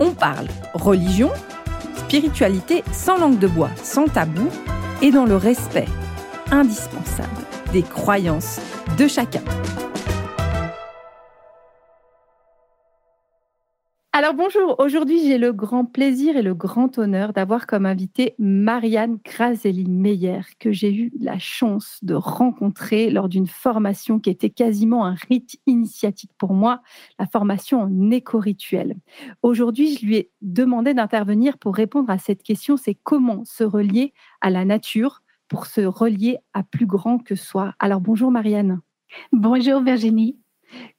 on parle religion, spiritualité sans langue de bois, sans tabou et dans le respect indispensable des croyances de chacun. Alors bonjour, aujourd'hui j'ai le grand plaisir et le grand honneur d'avoir comme invité Marianne Grazelli-Meyer que j'ai eu la chance de rencontrer lors d'une formation qui était quasiment un rite initiatique pour moi, la formation en éco-rituel. Aujourd'hui je lui ai demandé d'intervenir pour répondre à cette question, c'est comment se relier à la nature pour se relier à plus grand que soi. Alors bonjour Marianne. Bonjour Virginie.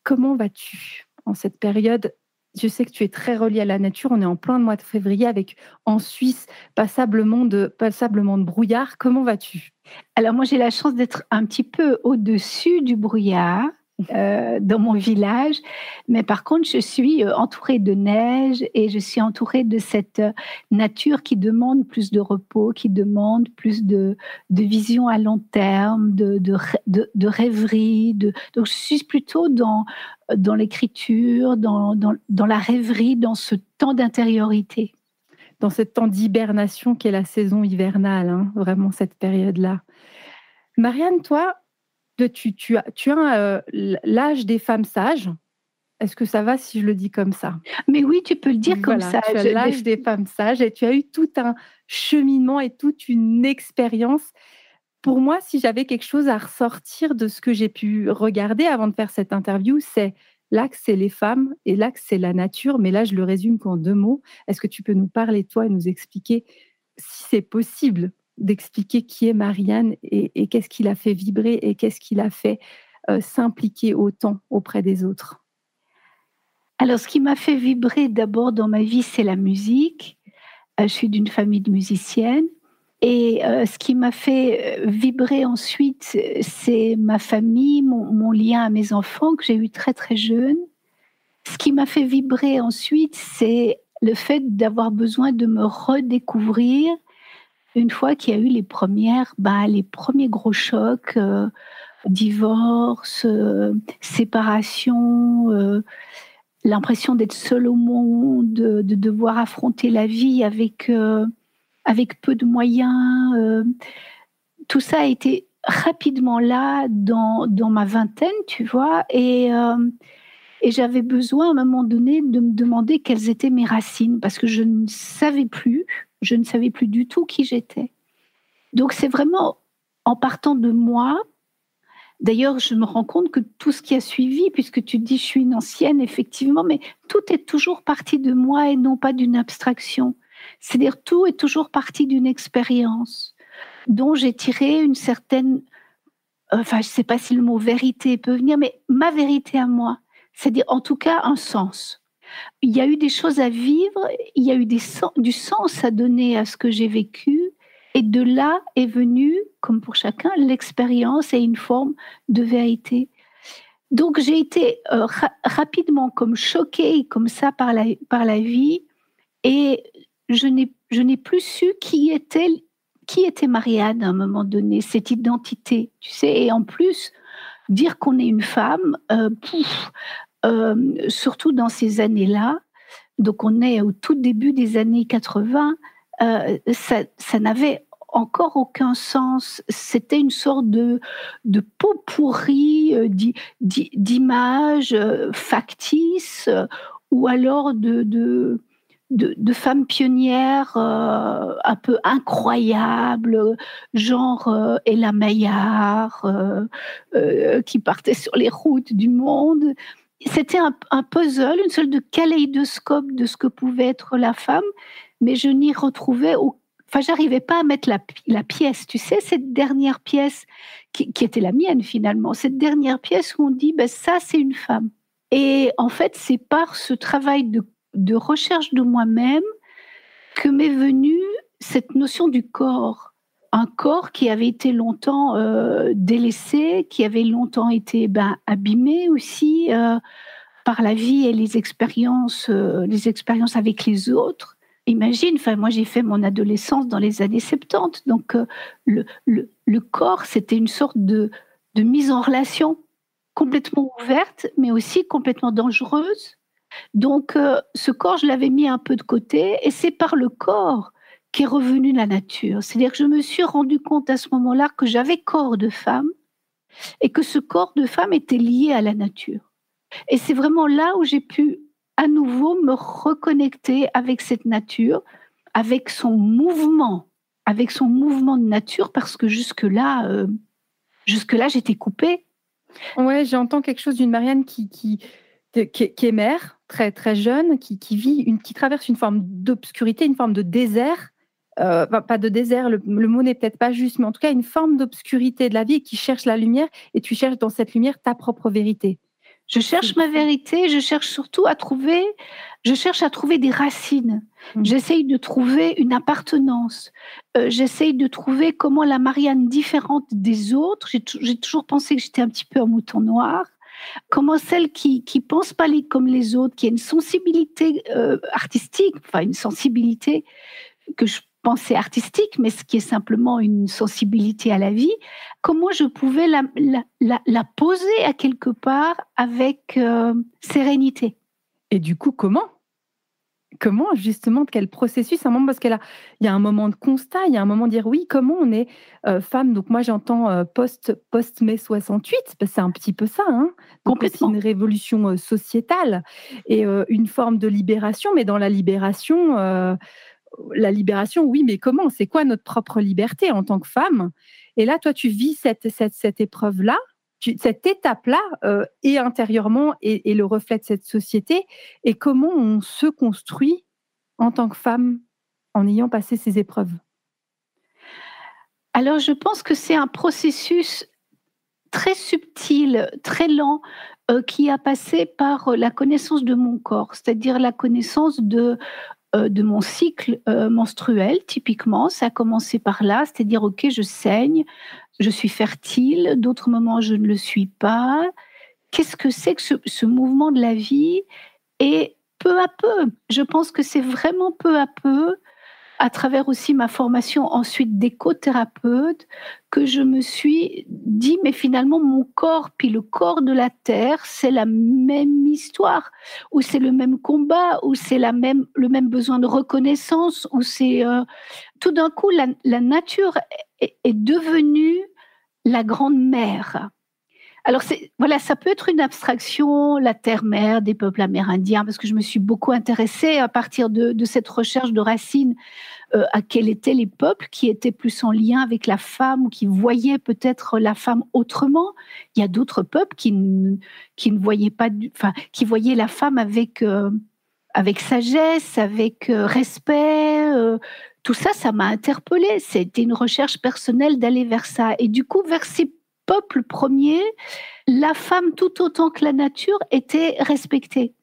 Comment vas-tu en cette période je sais que tu es très relié à la nature. On est en plein mois de février avec en Suisse passablement de, passablement de brouillard. Comment vas-tu? Alors moi j'ai la chance d'être un petit peu au-dessus du brouillard. Euh, dans mon village, mais par contre, je suis euh, entourée de neige et je suis entourée de cette euh, nature qui demande plus de repos, qui demande plus de, vision à long terme, de, rêverie. Donc, je suis plutôt dans, l'écriture, dans, la rêverie, dans ce temps d'intériorité. Dans ce temps d'hibernation qui est la saison hivernale, hein, vraiment cette période-là. Marianne, toi, tu, tu as, tu as euh, l'âge des femmes sages. Est-ce que ça va si je le dis comme ça? Mais oui, tu peux le dire comme ça. Tu as l'âge des femmes sages et tu as eu tout un cheminement et toute une expérience. Pour moi, si j'avais quelque chose à ressortir de ce que j'ai pu regarder avant de faire cette interview, c'est l'axe, c'est les femmes et l'axe, c'est la nature. Mais là, je le résume qu'en deux mots. Est-ce que tu peux nous parler, toi, et nous expliquer si c'est possible? D'expliquer qui est Marianne et, qu'est-ce qui l'a fait vibrer et qu'est-ce qui l'a fait euh, s'impliquer autant auprès des autres. Alors, ce qui m'a fait vibrer d'abord dans ma vie, c'est la musique. Euh, je suis d'une famille de musiciennes. Et euh, ce qui m'a fait vibrer ensuite, c'est ma famille, mon, mon, lien à mes enfants que j'ai eu très très jeune. Ce qui m'a fait vibrer ensuite, c'est le fait d'avoir besoin de me redécouvrir une fois qu'il y a eu les premières, bah, les premiers gros chocs, euh, divorce, euh, séparation, euh, l'impression d'être seul au monde, de, devoir affronter la vie avec, peu de moyens. tout ça a été rapidement là dans, dans ma vingtaine, tu vois, et, et j'avais besoin à un moment donné de me demander quelles étaient mes racines, parce que je ne savais plus je ne savais plus du tout qui j'étais. Donc c'est vraiment en partant de moi. D'ailleurs, je me rends compte que tout ce qui a suivi, puisque tu dis je suis une ancienne, effectivement, mais tout est toujours parti de moi et non pas d'une abstraction. C'est-à-dire tout est toujours parti d'une expérience dont j'ai tiré une certaine, enfin je ne sais pas si le mot vérité peut venir, mais ma vérité à moi, c'est-à-dire en tout cas un sens. Il y a eu des choses à vivre, il y a eu du sens à donner à ce que j'ai vécu. Et de là est venue, comme pour chacun, l'expérience et une forme de vérité. Donc j'ai été euh, rapidement comme choquée comme ça par la, par la vie et je n'ai plus su qui était, qui était Marianne à un moment donné, cette identité, tu sais. Et en plus, dire qu'on est une femme, euh, pouf, euh, surtout dans ces années-là, donc on est au tout début des années 80, euh, ça, n'avait encore aucun sens. C'était une sorte de, de pot euh, d'images factices ou alors de, femmes pionnières un peu incroyables, genre Ella Maillard, qui partait sur les routes du monde c'était un, puzzle, une sorte de kaléidoscope de ce que pouvait être la femme, mais je n'y retrouvais Enfin, j'arrivais pas à mettre la, pièce, tu sais, cette dernière pièce qui, était la mienne finalement, cette dernière pièce où on dit, ben, ça c'est une femme. Et en fait, c'est par ce travail de recherche de moi-même que m'est venue cette notion du corps. Un corps qui avait été longtemps euh, délaissé, qui avait longtemps été ben, abîmé aussi euh, par la vie et les expériences, euh, les expériences avec les autres. Imagine, moi j'ai fait mon adolescence dans les années 70, donc le, corps c'était une sorte de mise en relation complètement ouverte, mais aussi complètement dangereuse. Donc ce corps, je l'avais mis un peu de côté, et c'est par le corps qu'est revenue la nature. C'est-à-dire que je me suis rendu compte à ce moment-là que j'avais corps de femme et que ce corps de femme était lié à la nature. Et c'est vraiment là où j'ai pu à nouveau me reconnecter avec cette nature, avec son mouvement, avec son mouvement de nature, parce que jusque-là, euh, jusque-là, j'étais coupée. Ouais, j'entends quelque chose d'une Marianne qui, qui, qui, est mère, très, très jeune, qui, qui vit, une, qui traverse une forme d'obscurité, une forme de désert, euh, pas de désert, le, mot n'est peut-être pas juste, mais en tout cas une forme d'obscurité de la vie qui cherche la lumière et tu cherches dans cette lumière ta propre vérité. Je cherche ma vérité, je cherche surtout à trouver, je cherche à trouver des racines. Mmh. J'essaye de trouver une appartenance. Euh, j'essaye de trouver comment la Marianne différente des autres. J'ai toujours pensé que j'étais un petit peu un mouton noir. Comment celle qui qui pense pas les, comme les autres, qui a une sensibilité euh, artistique, enfin une sensibilité que je pensée artistique, mais ce qui est simplement une sensibilité à la vie, comment je pouvais la, la, poser à quelque part avec euh, sérénité. Et du coup, comment? Comment justement, quel processus? Un moment parce qu'il y a un moment de constat, il y a un moment de dire oui, comment on est euh, femme? Donc moi j'entends euh, post post mai 68, c'est un petit peu ça, hein complètement une révolution sociétale et une forme de libération, mais dans la libération la libération, oui, mais comment? C'est quoi notre propre liberté en tant que femme? Et là, toi, tu vis cette, cette, épreuve-là, cette étape-là, euh, et intérieurement, et, le reflet de cette société, et comment on se construit en tant que femme en ayant passé ces épreuves? Alors, je pense que c'est un processus très subtil, très lent, euh, qui a passé par la connaissance de mon corps, c'est-à-dire la connaissance de euh, de mon cycle euh, menstruel, typiquement. Ça a commencé par là, c'est-à-dire, OK, je saigne, je suis fertile, d'autres moments, je ne le suis pas. Qu'est-ce que c'est que ce, mouvement de la vie? Et peu à peu, je pense que c'est vraiment peu à peu à travers aussi ma formation ensuite d'écothérapeute, que je me suis dit, mais finalement, mon corps, puis le corps de la Terre, c'est la même histoire, ou c'est le même combat, ou c'est la même, le même besoin de reconnaissance, ou c'est... Euh, tout d'un coup, la, nature est, est devenue la grande mère. Alors, voilà, ça peut être une abstraction, la terre-mère des peuples amérindiens, parce que je me suis beaucoup intéressée à partir de, cette recherche de racines euh, à quels étaient les peuples qui étaient plus en lien avec la femme ou qui voyaient peut-être la femme autrement. Il y a d'autres peuples qui ne, voyaient pas, enfin, qui voyaient la femme avec, euh, avec sagesse, avec euh, respect. tout ça, ça m'a interpellée. C'était une recherche personnelle d'aller vers ça. Et du coup, vers ces peuple premier, la femme tout autant que la nature était respectée.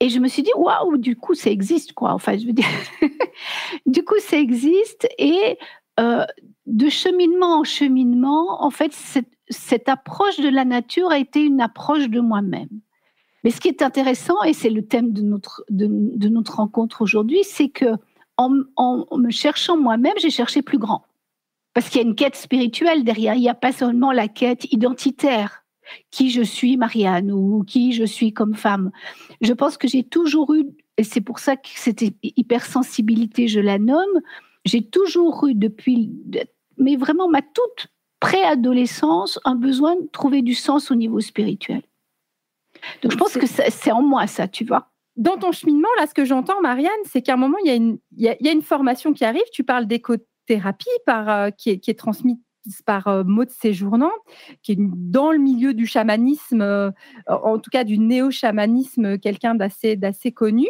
Et je me suis dit, waouh, du coup, ça existe, quoi. Enfin, je veux dire, du coup, ça existe. Et euh, de cheminement en cheminement, en fait, cette, approche de la nature a été une approche de moi-même. Mais ce qui est intéressant, et c'est le thème de notre, de, notre rencontre aujourd'hui, c'est que me cherchant moi-même, j'ai cherché plus grand. Parce qu'il y a une quête spirituelle derrière. Il n'y a pas seulement la quête identitaire. Qui je suis, Marianne, ou qui je suis comme femme. Je pense que j'ai toujours eu, et c'est pour ça que cette hypersensibilité, je la nomme, j'ai toujours eu depuis, mais vraiment ma toute préadolescence, un besoin de trouver du sens au niveau spirituel. Donc je pense que c'est en moi ça, tu vois. Dans ton cheminement, là, ce que j'entends, Marianne, c'est qu'à un moment, il y, a une, il y a une formation qui arrive. Tu parles d'éco thérapie par, euh, qui, est, transmise par euh, Maud Séjournant, qui est dans le milieu du chamanisme, euh, en tout cas du néo-chamanisme, quelqu'un d'assez, d'assez connu.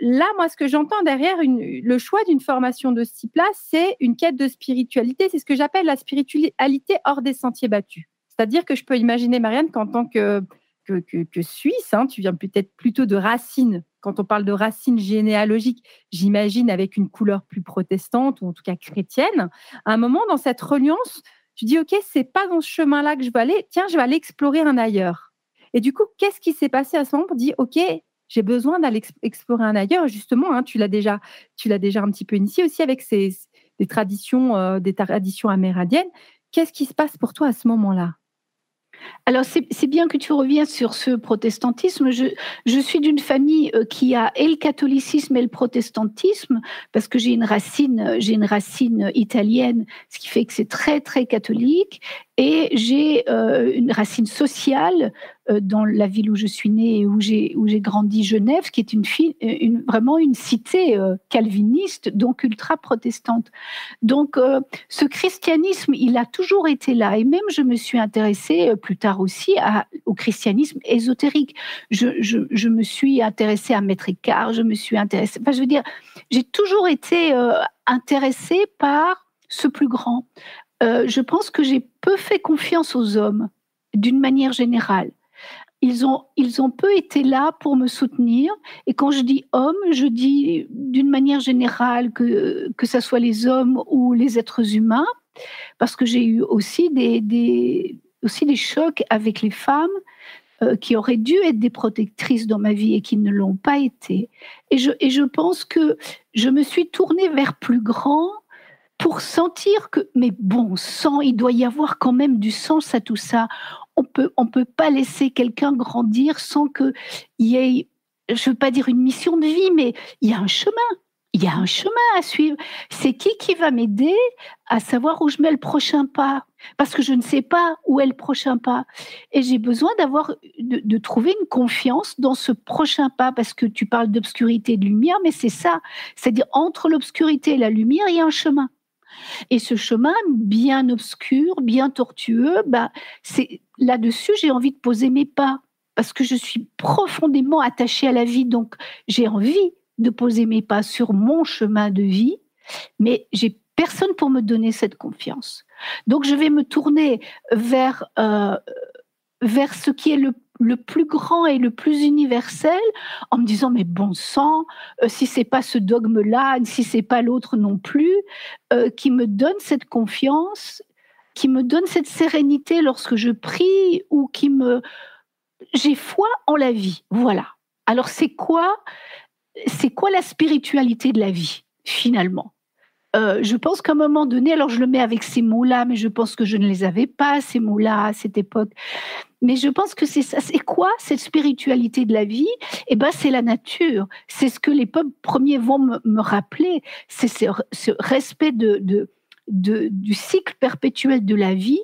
Là, moi, ce que j'entends derrière le choix d'une formation de ce type-là, c'est une quête de spiritualité. C'est ce que j'appelle la spiritualité hors des sentiers battus. C'est-à-dire que je peux imaginer, Marianne, qu'en tant que, Suisse, hein, tu viens peut-être plutôt de racines quand on parle de racines généalogiques, j'imagine avec une couleur plus protestante ou en tout cas chrétienne. À un moment, dans cette reliance, tu dis, OK, c'est pas dans ce chemin-là que je vais aller. Tiens, je vais aller explorer un ailleurs. Et du coup, qu'est-ce qui s'est passé à ce moment pour dire, OK, j'ai besoin d'aller explorer un ailleurs. Justement, hein, tu l'as déjà, tu l'as déjà un petit peu initié aussi avec ces, des traditions, euh, des traditions amérindiennes. Qu'est-ce qui se passe pour toi à ce moment-là? Alors, c'est bien que tu reviens sur ce protestantisme. Je, suis d'une famille euh, qui a et le catholicisme et le protestantisme, parce que j'ai une racine, j'ai une racine italienne, ce qui fait que c'est très, très catholique. Et j'ai euh, une racine sociale euh, dans la ville où je suis née et où j'ai grandi, Genève, qui est une, une vraiment une cité calviniste, donc ultra protestante. Donc, ce christianisme, il a toujours été là. Et même, je me suis intéressée plus tard aussi au christianisme ésotérique. Je, me suis intéressée à Maître Écart, je me suis intéressée. Enfin, je veux dire, j'ai toujours été euh, intéressée par ce plus grand. Euh, je pense que j'ai peu fait confiance aux hommes, d'une manière générale. Ils ont, ils ont peu été là pour me soutenir. Et quand je dis hommes, je dis d'une manière générale que, que ce soit les hommes ou les êtres humains, parce que j'ai eu aussi des, aussi des chocs avec les femmes euh, qui auraient dû être des protectrices dans ma vie et qui ne l'ont pas été. Et je, et je pense que je me suis tournée vers plus grand pour sentir que, mais bon sang, il doit y avoir quand même du sens à tout ça. On peut, on peut pas laisser quelqu'un grandir sans qu'il y ait, je veux pas dire une mission de vie, mais il y a un chemin il y a un chemin à suivre. C'est qui qui va m'aider à savoir où je mets le prochain pas? Parce que je ne sais pas où est le prochain pas. Et j'ai besoin d'avoir, de, trouver une confiance dans ce prochain pas, parce que tu parles d'obscurité et de lumière, mais c'est ça. C'est-à-dire, entre l'obscurité et la lumière, il y a un chemin. Et ce chemin, bien obscur, bien tortueux, bah, c'est là-dessus, j'ai envie de poser mes pas parce que je suis profondément attachée à la vie, donc j'ai envie de poser mes pas sur mon chemin de vie, mais j'ai personne pour me donner cette confiance. Donc je vais me tourner vers, euh, vers ce qui est le, le, plus grand et le plus universel en me disant mais bon sang, euh, si c'est pas ce dogme-là, si c'est pas l'autre non plus, euh, qui me donne cette confiance, qui me donne cette sérénité lorsque je prie ou qui me... J'ai foi en la vie. Voilà. Alors c'est quoi c'est quoi la spiritualité de la vie, finalement? Euh, je pense qu'à un moment donné, alors je le mets avec ces mots-là, mais je pense que je ne les avais pas, ces mots-là, à cette époque. Mais je pense que c'est ça. C'est quoi cette spiritualité de la vie? Eh ben, c'est la nature. C'est ce que les peuples premiers vont me, rappeler. C'est ce, respect de, du cycle perpétuel de la vie,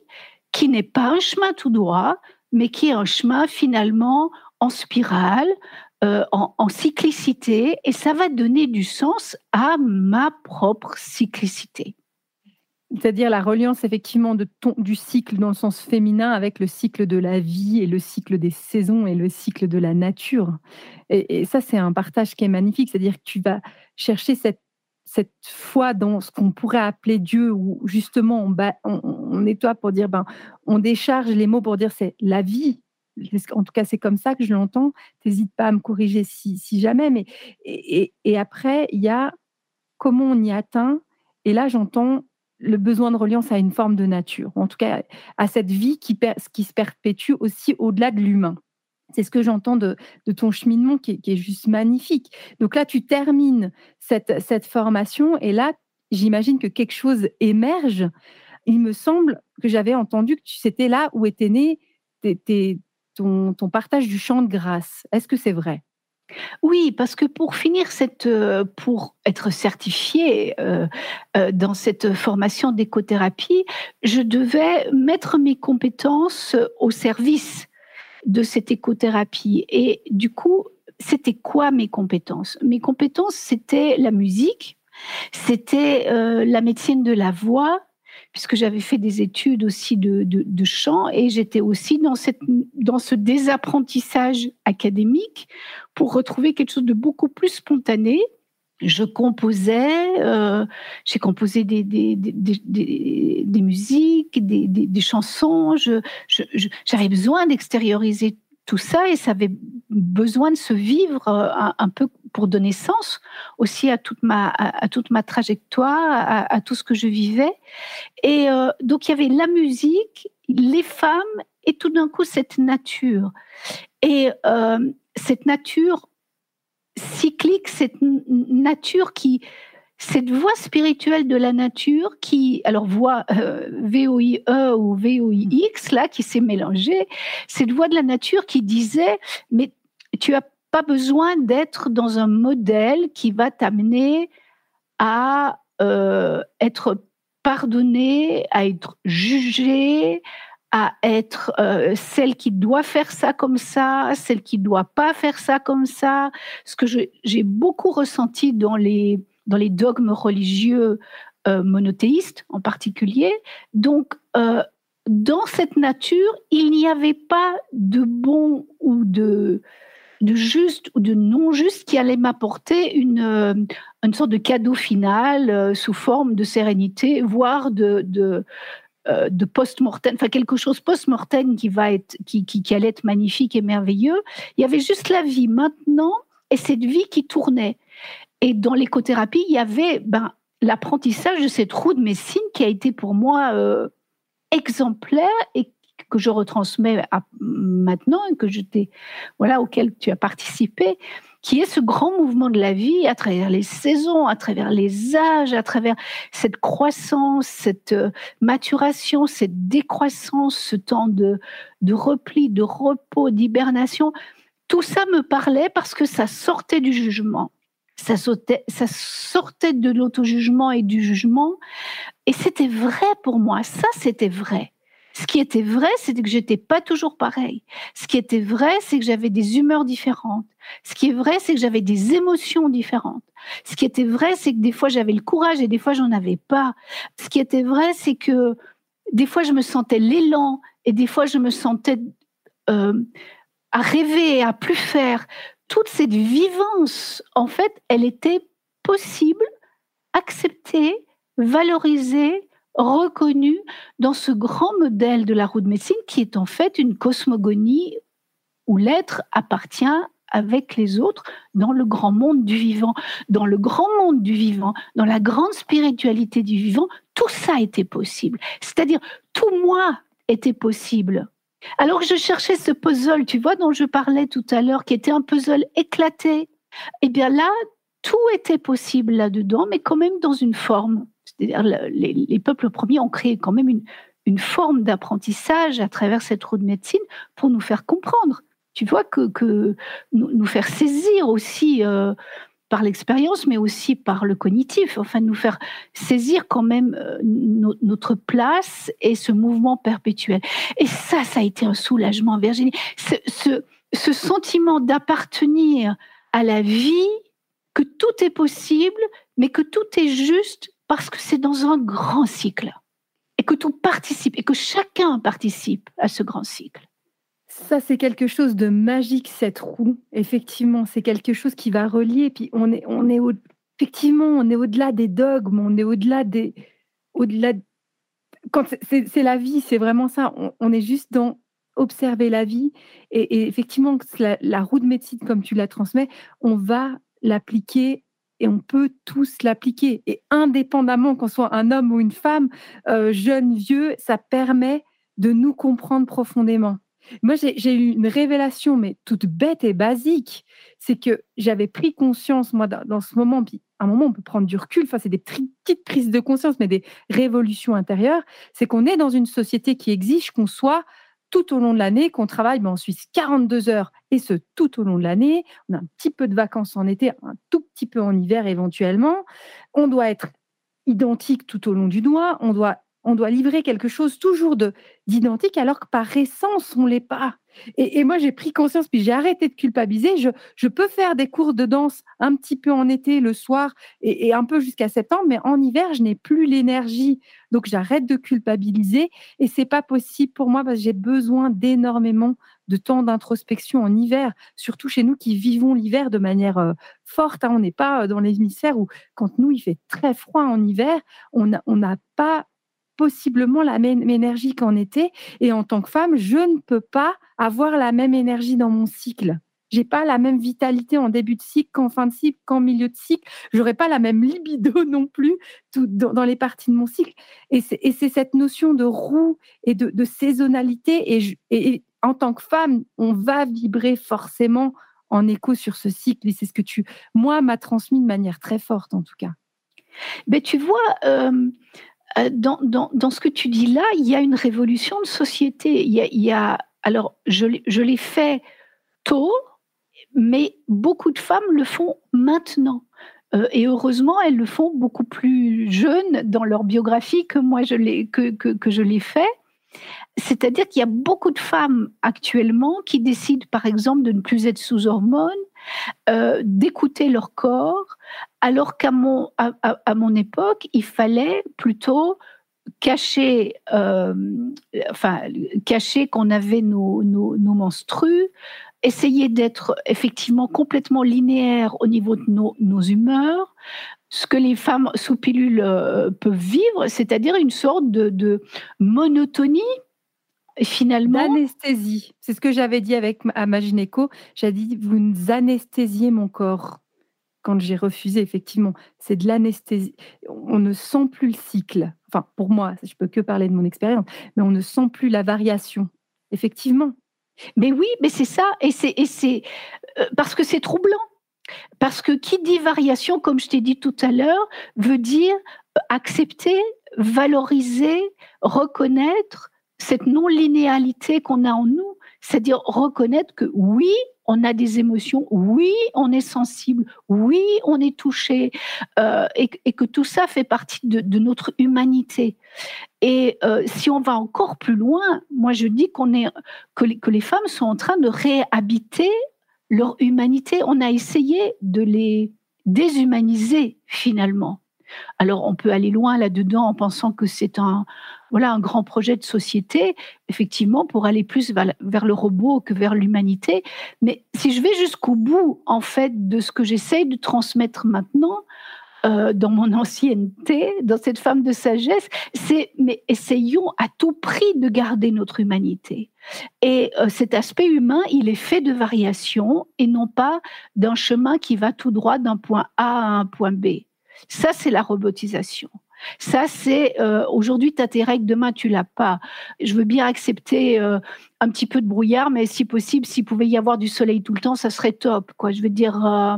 qui n'est pas un chemin tout droit, mais qui est un chemin finalement en spirale, euh, en, cyclicité et ça va donner du sens à ma propre cyclicité. C'est-à-dire la reliance effectivement du cycle dans le sens féminin avec le cycle de la vie et le cycle des saisons et le cycle de la nature. Et, ça, c'est un partage qui est magnifique. C'est-à dire que tu vas chercher cette, cette foi dans ce qu'on pourrait appeler Dieu, où justement on, on, on nettoie pour dire, ben, on décharge les mots pour dire c'est la vie, en tout cas, c'est comme ça que je l'entends. N'hésite pas à me corriger si, jamais. Mais, et, après, il y a comment on y atteint. Et là, j'entends le besoin de reliance à une forme de nature, en tout cas à cette vie qui, qui se perpétue aussi au-delà de l'humain. C'est ce que j'entends de, ton cheminement qui est, juste magnifique. Donc là, tu termines cette, cette formation et là, j'imagine que quelque chose émerge. Il me semble que j'avais entendu que c'était là où étaient nés tes, ton, partage du chant de grâce. Est-ce que c'est vrai? Oui, parce que pour finir cette, euh, pour être certifiée euh, euh, dans cette formation d'écothérapie, je devais mettre mes compétences au service de cette écothérapie. Et du coup, c'était quoi mes compétences? Mes compétences, c'était la musique, c'était la médecine de la voix, puisque j'avais fait des études aussi de, chant et j'étais aussi dans, cette, dans ce désapprentissage académique pour retrouver quelque chose de beaucoup plus spontané. Je composais, euh, j'ai composé des, des, des, des musiques, des, chansons. J'avais besoin d'extérioriser tout ça et ça avait besoin de se vivre euh, un, peu pour donner sens aussi à toute ma, à, toute ma trajectoire, à, tout ce que je vivais. Et euh, donc il y avait la musique, les femmes et tout d'un coup cette nature. Et euh, cette nature cyclique, cette nature qui, cette voix spirituelle de la nature qui, alors voix euh, V-O-I-E ou V-O-I-X, là, qui s'est mélangée, cette voix de la nature qui disait, mais tu as pas besoin d'être dans un modèle qui va t'amener à euh, être pardonné, à être jugé, à être euh, celle qui doit faire ça comme ça, celle qui doit pas faire ça comme ça. Ce que j'ai beaucoup ressenti dans les, dans les dogmes religieux euh, monothéistes en particulier. Donc, euh, dans cette nature, il n'y avait pas de bon ou de, juste ou de non juste qui allait m'apporter une, une sorte de cadeau final sous forme de sérénité, voire de, de euh, post-mortem, enfin quelque chose post-mortem qui, allait être magnifique et merveilleux. Il y avait juste la vie maintenant et cette vie qui tournait. Et dans l'écothérapie, il y avait ben, l'apprentissage de cette roue de médecine qui a été pour moi euh, exemplaire et que je retransmets maintenant et que je voilà auquel tu as participé qui est ce grand mouvement de la vie à travers les saisons, à travers les âges, à travers cette croissance, cette euh, maturation, cette décroissance, ce temps de repli, de repos, d'hibernation. Tout ça me parlait parce que ça sortait du jugement. Ça, sortait, de l'auto-jugement et du jugement. Et c'était vrai pour moi. Ça, c'était vrai. Ce qui était vrai, c'était que j'étais pas toujours pareil. Ce qui était vrai, c'est que j'avais des humeurs différentes. Ce qui est vrai, c'est que j'avais des émotions différentes. Ce qui était vrai, c'est que des fois j'avais le courage et des fois j'en avais pas. Ce qui était vrai, c'est que des fois je me sentais l'élan et des fois je me sentais euh, à rêver, à plus faire. Toute cette vivance, en fait, elle était possible, acceptée, valorisée, reconnu dans ce grand modèle de la roue de médecine qui est en fait une cosmogonie où l'être appartient avec les autres dans le grand monde du vivant. Dans le grand monde du vivant, dans la grande spiritualité du vivant, tout ça était possible. C'est-à-dire, tout moi était possible. Alors je cherchais ce puzzle, tu vois, dont je parlais tout à l'heure, qui était un puzzle éclaté, eh bien là, tout était possible là-dedans, mais quand même dans une forme les, peuples premiers ont créé quand même une, forme d'apprentissage à travers cette roue de médecine pour nous faire comprendre. Tu vois que, nous, faire saisir aussi euh, par l'expérience, mais aussi par le cognitif, enfin nous faire saisir quand même euh, notre place et ce mouvement perpétuel. Et ça, ça a été un soulagement, Virginie. ce, ce sentiment d'appartenir à la vie, que tout est possible, mais que tout est juste parce que c'est dans un grand cycle et que tout participe et que chacun participe à ce grand cycle. Ça, c'est quelque chose de magique, cette roue. Effectivement, c'est quelque chose qui va relier. Puis on est, on est effectivement, on est au-delà des dogmes, on est au-delà des, au-delà. C'est, la vie, c'est vraiment ça. On, est juste dans observer la vie. Et, effectivement, la, la, roue de médecine, comme tu la transmets, on va l'appliquer et on peut tous l'appliquer. Et indépendamment qu'on soit un homme ou une femme, euh, jeune, vieux, ça permet de nous comprendre profondément. Moi, j'ai eu une révélation, mais toute bête et basique, c'est que j'avais pris conscience, moi, dans, ce moment, puis à un moment, on peut prendre du recul, enfin, c'est des petites prises de conscience, mais des révolutions intérieures, c'est qu'on est dans une société qui exige qu'on soit tout au long de l'année, qu'on travaille en Suisse 42 heures, et ce tout au long de l'année. On a un petit peu de vacances en été, un tout petit peu en hiver éventuellement. On doit être identique tout au long du mois. On doit on doit livrer quelque chose toujours de d'identique, alors que par essence, on l'est pas. Et, moi, j'ai pris conscience, puis j'ai arrêté de culpabiliser. Je, je, peux faire des cours de danse un petit peu en été, le soir, et, un peu jusqu'à septembre, mais en hiver, je n'ai plus l'énergie. Donc, j'arrête de culpabiliser. Et c'est pas possible pour moi parce que j'ai besoin d'énormément de temps d'introspection en hiver, surtout chez nous qui vivons l'hiver de manière euh, forte. Hein. On n'est pas euh, dans l'hémisphère où, quand nous, il fait très froid en hiver, on n'a pas possiblement la même énergie qu'en été. Et en tant que femme, je ne peux pas avoir la même énergie dans mon cycle. J'ai pas la même vitalité en début de cycle qu'en fin de cycle, qu'en milieu de cycle. J'aurais pas la même libido non plus dans, les parties de mon cycle. Et c'est cette notion de roue et de, saisonnalité. Et, en tant que femme, on va vibrer forcément en écho sur ce cycle. Et c'est ce que tu, moi, m'a transmis de manière très forte, en tout cas. Mais tu vois, euh, dans, dans, ce que tu dis là, il y a une révolution de société. Il y a, a alors, je, je l'ai fait tôt, mais beaucoup de femmes le font maintenant. Euh, et heureusement, elles le font beaucoup plus jeunes dans leur biographie que moi je l'ai que, que, je l'ai fait. C'est-à-dire qu'il y a beaucoup de femmes actuellement qui décident, par exemple, de ne plus être sous hormones, euh, d'écouter leur corps, alors qu'à mon, à, mon époque, il fallait plutôt cacher, euh, enfin, cacher qu'on avait nos, nos, nos menstrues, essayer d'être effectivement complètement linéaire au niveau de nos, humeurs, ce que les femmes sous pilule euh, peuvent vivre, c'est-à-dire une sorte de, monotonie finalement. D'anesthésie. C'est ce que j'avais dit avec à ma gynéco. J'ai dit, vous anesthésiez mon corps. Quand j'ai refusé, effectivement, c'est de l'anesthésie. On ne sent plus le cycle. Enfin, pour moi, je peux que parler de mon expérience, mais on ne sent plus la variation. Effectivement, mais oui, mais c'est ça, et c'est, euh, parce que c'est troublant. Parce que qui dit variation, comme je t'ai dit tout à l'heure, veut dire accepter, valoriser, reconnaître cette non-linéalité qu'on a en nous. C'est-à-dire reconnaître que oui, on a des émotions, oui, on est sensible, oui, on est touché, euh, et, que tout ça fait partie de, notre humanité. Et euh, si on va encore plus loin, moi je dis est que les femmes sont en train de réhabiter leur humanité. On a essayé de les déshumaniser finalement. Alors on peut aller loin là-dedans en pensant que c'est un voilà un grand projet de société, effectivement, pour aller plus vers, le robot que vers l'humanité. Mais si je vais jusqu'au bout, en fait, de ce que j'essaye de transmettre maintenant, euh, dans mon ancienneté, dans cette femme de sagesse, c'est mais essayons à tout prix de garder notre humanité. Et euh, cet aspect humain, il est fait de variations et non pas d'un chemin qui va tout droit d'un point A à un point B. Ça, c'est la robotisation. Ça, c'est euh, aujourd'hui, tu as tes règles, demain, tu l'as pas. Je veux bien accepter euh, un petit peu de brouillard, mais si possible, s'il pouvait y avoir du soleil tout le temps, ça serait top. Quoi. Je veux dire, euh,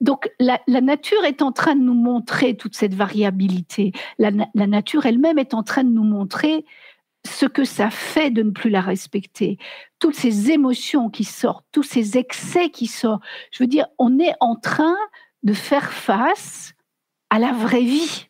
donc la, nature est en train de nous montrer toute cette variabilité. La, la nature elle-même est en train de nous montrer ce que ça fait de ne plus la respecter, toutes ces émotions qui sortent, tous ces excès qui sortent. Je veux dire, on est en train de faire face à la vraie vie.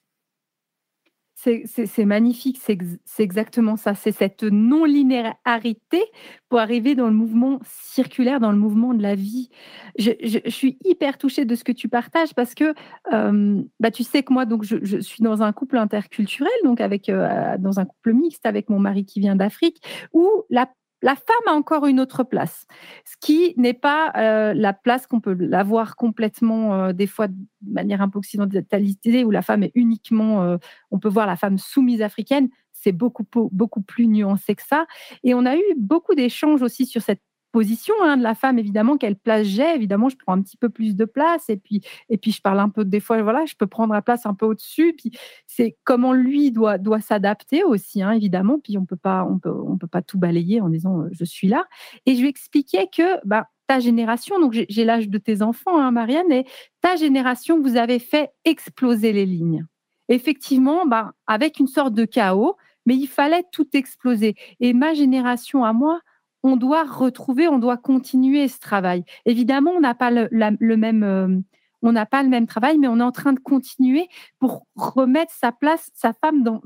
C'est magnifique, c'est exactement ça. C'est cette non-linéarité pour arriver dans le mouvement circulaire, dans le mouvement de la vie. Je, suis hyper touchée de ce que tu partages parce que euh, bah, tu sais que moi, donc, je, suis dans un couple interculturel, donc avec, euh, dans un couple mixte avec mon mari qui vient d'Afrique, où la la femme a encore une autre place, ce qui n'est pas euh, la place qu'on peut l'avoir complètement, euh, des fois de manière un peu occidentalisée, où la femme est uniquement, euh, on peut voir la femme soumise africaine, c'est beaucoup, beaucoup plus nuancé que ça. Et on a eu beaucoup d'échanges aussi sur cette position hein, de la femme, évidemment, quelle place j'ai. Évidemment, je prends un petit peu plus de place et puis, et puis je parle un peu, des fois, voilà, je peux prendre la place un peu au-dessus. Puis c'est comment lui doit, doit s'adapter aussi, hein, évidemment. Puis on peut pas, on peut, on peut pas tout balayer en disant euh, je suis là. Et je lui expliquais que bah, ta génération, donc j'ai l'âge de tes enfants, hein, Marianne, et ta génération, vous avez fait exploser les lignes. Effectivement, bah, avec une sorte de chaos, mais il fallait tout exploser. Et ma génération à moi, on doit retrouver, on doit continuer ce travail. Évidemment, on n'a pas le, même, euh, on n'a pas le même travail, mais on est en train de continuer pour remettre sa place, sa femme dans,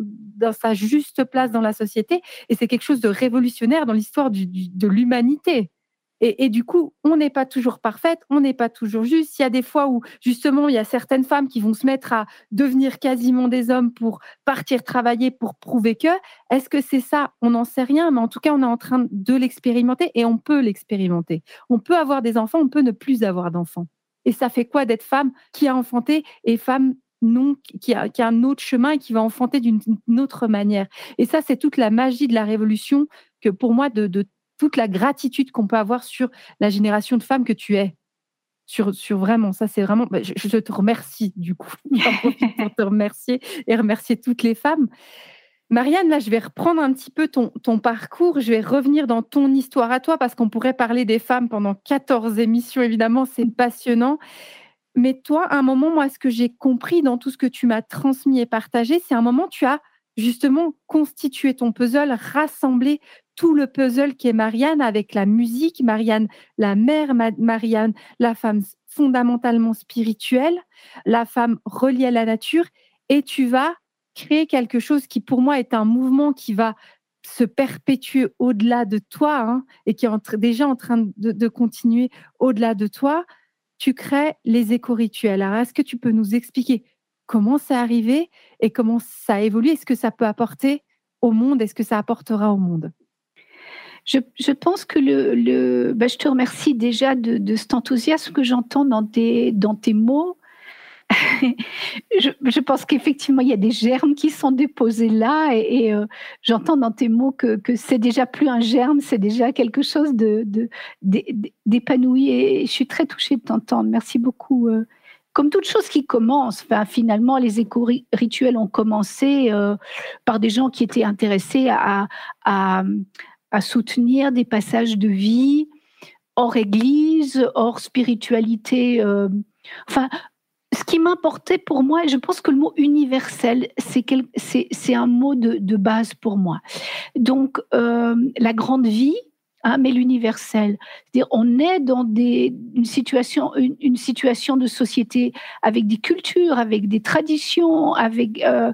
sa juste place dans la société. Et c'est quelque chose de révolutionnaire dans l'histoire de l'humanité. Et, du coup, on n'est pas toujours parfaite, on n'est pas toujours juste. Il y a des fois où, justement, il y a certaines femmes qui vont se mettre à devenir quasiment des hommes pour partir travailler, pour prouver que. Est-ce que c'est ça? On n'en sait rien, mais en tout cas, on est en train de l'expérimenter et on peut l'expérimenter. On peut avoir des enfants, on peut ne plus avoir d'enfants. Et ça fait quoi d'être femme qui a enfanté et femme non, qui a, qui a un autre chemin et qui va enfanter d'une autre manière? Et ça, c'est toute la magie de la révolution que pour moi, de, de toute la gratitude qu'on peut avoir sur la génération de femmes que tu es. Sur, sur vraiment, ça c'est vraiment, bah, je, te remercie du coup. Pour te remercier et remercier toutes les femmes. Marianne, là, je vais reprendre un petit peu ton, ton parcours. Je vais revenir dans ton histoire à toi parce qu'on pourrait parler des femmes pendant 14 émissions, évidemment, c'est passionnant. Mais toi, à un moment, moi, ce que j'ai compris dans tout ce que tu m'as transmis et partagé, c'est un moment, tu as justement constitué ton puzzle, rassemblé tout le puzzle qui est Marianne avec la musique, Marianne, la mère, Marianne, la femme fondamentalement spirituelle, la femme reliée à la nature, et tu vas créer quelque chose qui pour moi est un mouvement qui va se perpétuer au-delà de toi hein, et qui est déjà en train de, continuer au-delà de toi, tu crées les éco-rituels. Alors, est-ce que tu peux nous expliquer comment c'est arrivé et comment ça a évolué? Est-ce que ça peut apporter au monde? Est-ce que ça apportera au monde? Je, pense que le, bah, je te remercie déjà de, de cet enthousiasme que j'entends dans tes, dans tes mots je, pense qu'effectivement, il y a des germes qui sont déposés là et, euh, j'entends dans tes mots que, c'est déjà plus un germe, c'est déjà quelque chose de, d'épanoui et je suis très touchée de t'entendre. Merci beaucoup. Euh. Comme toute chose qui commence, finalement, les éco-rituels ont commencé euh, par des gens qui étaient intéressés à, à soutenir des passages de vie hors église, hors spiritualité. enfin, ce qui m'importait pour moi, et je pense que le mot universel, c'est un mot de, base pour moi. Donc, euh, la grande vie, hein, mais l'universel. C'est-à-dire, on est dans des, une, situation, une, situation de société avec des cultures, avec des traditions, avec euh,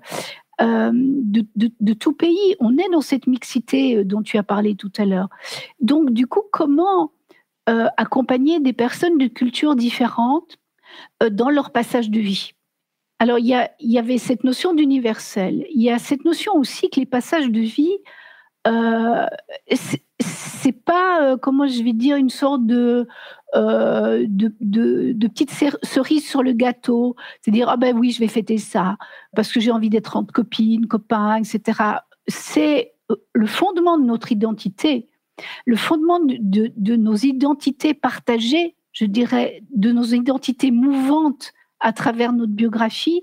euh, de, tout pays. On est dans cette mixité dont tu as parlé tout à l'heure. Donc, du coup, comment accompagner des personnes de cultures différentes euh, dans leur passage de vie? Alors, il y, avait cette notion d'universel. Il y a cette notion aussi que les passages de vie, euh, c'est pas, euh, comment je vais dire, une sorte de, euh, de, de, petite cerise sur le gâteau. C'est-à-dire, ah ben oui, je vais fêter ça parce que j'ai envie d'être entre copines, copains, etc. C'est le fondement de notre identité, le fondement de, de nos identités partagées je dirais, de nos identités mouvantes à travers notre biographie.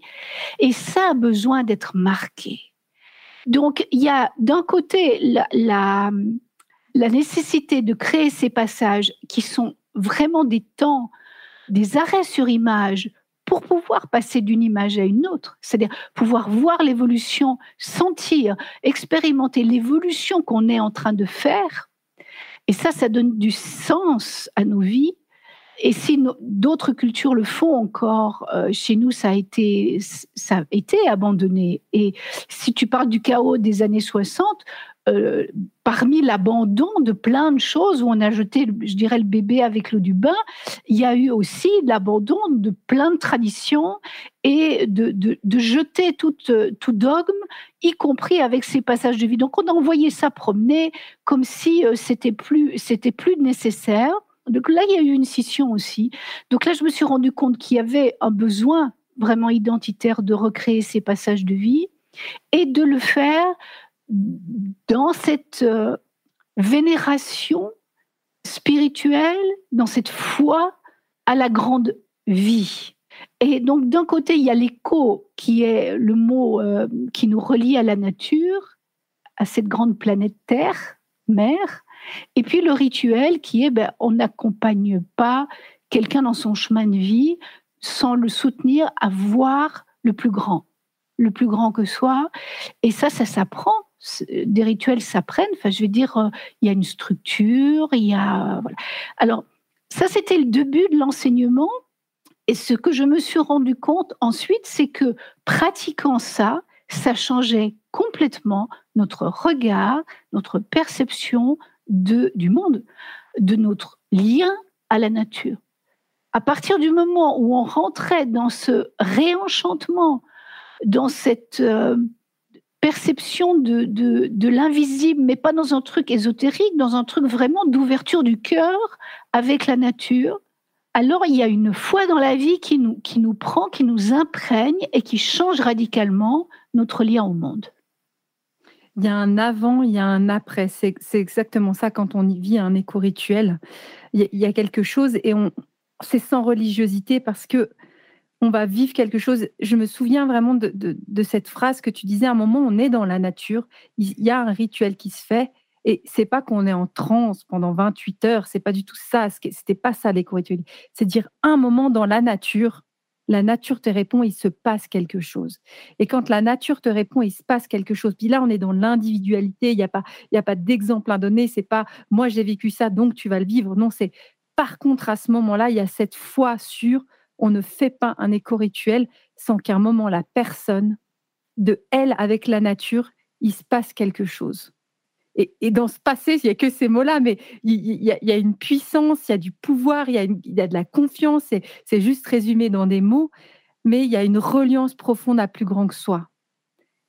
Et ça a besoin d'être marqué. Donc, il y a d'un côté la, nécessité de créer ces passages qui sont vraiment des temps, des arrêts sur image pour pouvoir passer d'une image à une autre, c'est-à-dire pouvoir voir l'évolution, sentir, expérimenter l'évolution qu'on est en train de faire. Et ça, ça donne du sens à nos vies et si d'autres cultures le font encore, euh, chez nous, ça a, été, ça a été abandonné. Et si tu parles du chaos des années 60, euh, parmi l'abandon de plein de choses où on a jeté, je dirais, le bébé avec l'eau du bain, il y a eu aussi l'abandon de plein de traditions et de, de, de jeter tout, tout, dogme, y compris avec ces passages de vie. Donc on a envoyé ça promener comme si euh, c'était plus, c'était plus nécessaire. Donc là, il y a eu une scission aussi. Donc là, je me suis rendu compte qu'il y avait un besoin vraiment identitaire de recréer ces passages de vie et de le faire dans cette euh, vénération spirituelle, dans cette foi à la grande vie. Et donc d'un côté, il y a l'écho qui est le mot euh, qui nous relie à la nature, à cette grande planète Terre, mère, et puis le rituel qui est, ben, on n'accompagne pas quelqu'un dans son chemin de vie sans le soutenir à voir le plus grand, le plus grand que soi. Et ça, ça s'apprend. Des rituels s'apprennent. Enfin, je veux dire, euh, il y a une structure, il y a. Alors, ça, c'était le début de l'enseignement. Et ce que je me suis rendu compte ensuite, c'est que pratiquant ça, ça changeait complètement notre regard, notre perception, du monde, de notre lien à la nature. À partir du moment où on rentrait dans ce réenchantement, dans cette euh, perception de, de, l'invisible, mais pas dans un truc ésotérique, dans un truc vraiment d'ouverture du cœur avec la nature, alors il y a une foi dans la vie qui nous, qui nous prend, qui nous imprègne et qui change radicalement notre lien au monde. Il y a un avant, il y a un après. C'est exactement ça quand on y vit un éco-rituel. Il, y a quelque chose et c'est sans religiosité parce que on va vivre quelque chose. Je me souviens vraiment de, de, cette phrase que tu disais à un moment, on est dans la nature, il y a un rituel qui se fait et c'est pas qu'on est en transe pendant 28 heures, c'est pas du tout ça, c'était pas ça l'éco-rituel. C'est dire un moment dans la nature, la nature te répond, il se passe quelque chose. Et quand la nature te répond, il se passe quelque chose. Puis là, on est dans l'individualité, il n'y a pas, a pas d'exemple à donner, c'est pas moi j'ai vécu ça, donc tu vas le vivre. Non, c'est par contre à ce moment-là, il y a cette foi sur on ne fait pas un éco-rituel sans qu'à un moment la personne de elle avec la nature, il se passe quelque chose. Et, dans ce passé, il n'y a que ces mots-là, mais il, y a, une puissance, il y a du pouvoir, il y a, de la confiance. C'est juste résumé dans des mots, mais il y a une reliance profonde à plus grand que soi.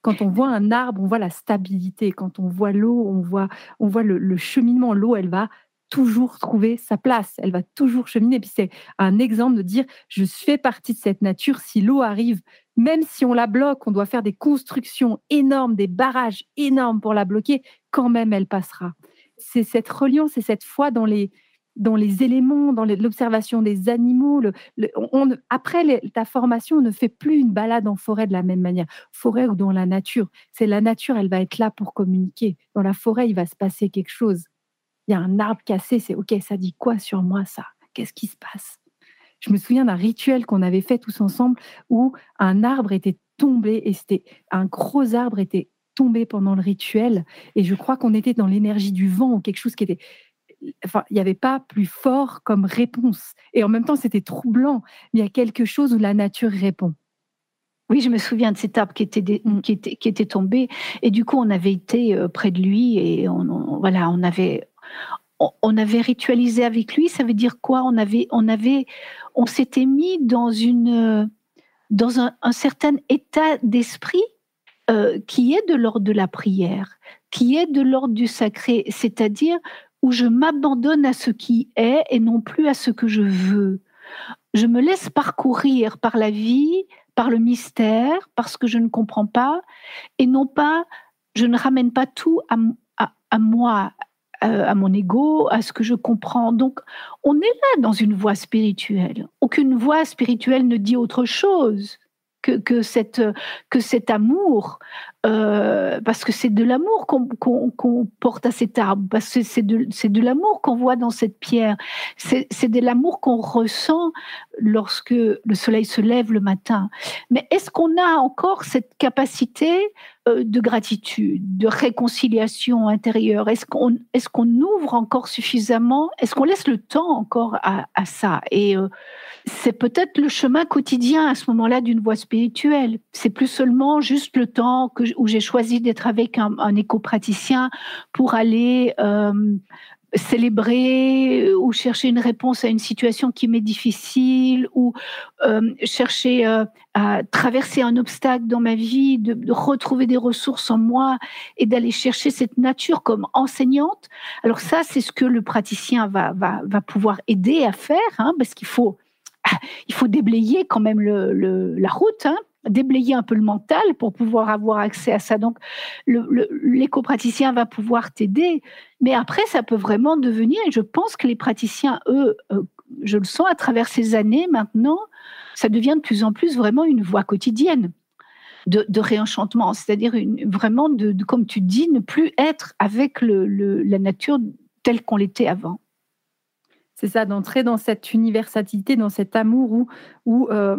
Quand on voit un arbre, on voit la stabilité. Quand on voit l'eau, on voit, on voit le, le cheminement. L'eau, elle va toujours trouver sa place. Elle va toujours cheminer. Et puis c'est un exemple de dire, je fais partie de cette nature. Si l'eau arrive même si on la bloque, on doit faire des constructions énormes, des barrages énormes pour la bloquer, quand même elle passera. C'est cette reliance et cette foi dans les, dans les éléments, dans l'observation des animaux. après ta formation, on ne fait plus une balade en forêt de la même manière, forêt ou dans la nature. C'est la nature, elle va être là pour communiquer. Dans la forêt, il va se passer quelque chose. Il y a un arbre cassé, c'est OK, ça dit quoi sur moi ça? Qu'est-ce qui se passe? Je me souviens d'un rituel qu'on avait fait tous ensemble où un arbre était tombé et c'était un gros arbre était tombé pendant le rituel et je crois qu'on était dans l'énergie du vent ou quelque chose qui était enfin il n'y avait pas plus fort comme réponse et en même temps c'était troublant mais il y a quelque chose où la nature répond oui, je me souviens de cet arbre qui était, mm. qui était, qui était tombé. Et du coup, on avait été euh, près de lui et on, voilà, on avait, on avait ritualisé avec lui. Ça veut dire quoi? On avait, on avait, on s'était mis dans une, dans un, certain état d'esprit euh, qui est de l'ordre de la prière, qui est de l'ordre du sacré, c'est-à-dire où je m'abandonne à ce qui est et non plus à ce que je veux. Je me laisse parcourir par la vie, par le mystère, parce que je ne comprends pas, et non pas, je ne ramène pas tout à, à moi, à mon ego, à ce que je comprends. Donc, on est là dans une voie spirituelle. Aucune voie spirituelle ne dit autre chose que, que, que cet amour, euh, parce que c'est de l'amour qu'on porte à cet arbre, parce que c'est de, l'amour qu'on voit dans cette pierre, c'est de l'amour qu'on ressent lorsque le soleil se lève le matin. Mais est-ce qu'on a encore cette capacité euh, de gratitude, de réconciliation intérieure? Est-ce qu'on ouvre encore suffisamment? Est-ce qu'on laisse le temps encore à, à ça? Et euh, c'est peut-être le chemin quotidien à ce moment-là d'une voie spirituelle. C'est plus seulement juste le temps que, où j'ai choisi d'être avec un, éco-praticien pour aller euh, célébrer ou chercher une réponse à une situation qui m'est difficile ou euh, chercher euh, à traverser un obstacle dans ma vie, de, retrouver des ressources en moi et d'aller chercher cette nature comme enseignante. Alors ça, c'est ce que le praticien va, pouvoir aider à faire, hein, parce qu'il faut, il faut déblayer quand même la route. Hein déblayer un peu le mental pour pouvoir avoir accès à ça. Donc, l'éco-praticien va pouvoir t'aider, mais après, ça peut vraiment devenir, et je pense que les praticiens, eux, euh, je le sens à travers ces années maintenant, ça devient de plus en plus vraiment une voie quotidienne. De, réenchantement, c'est-à-dire vraiment, de, comme tu dis, ne plus être avec la nature telle qu'on l'était avant. C'est ça, d'entrer dans cette universalité, dans cet amour où, euh,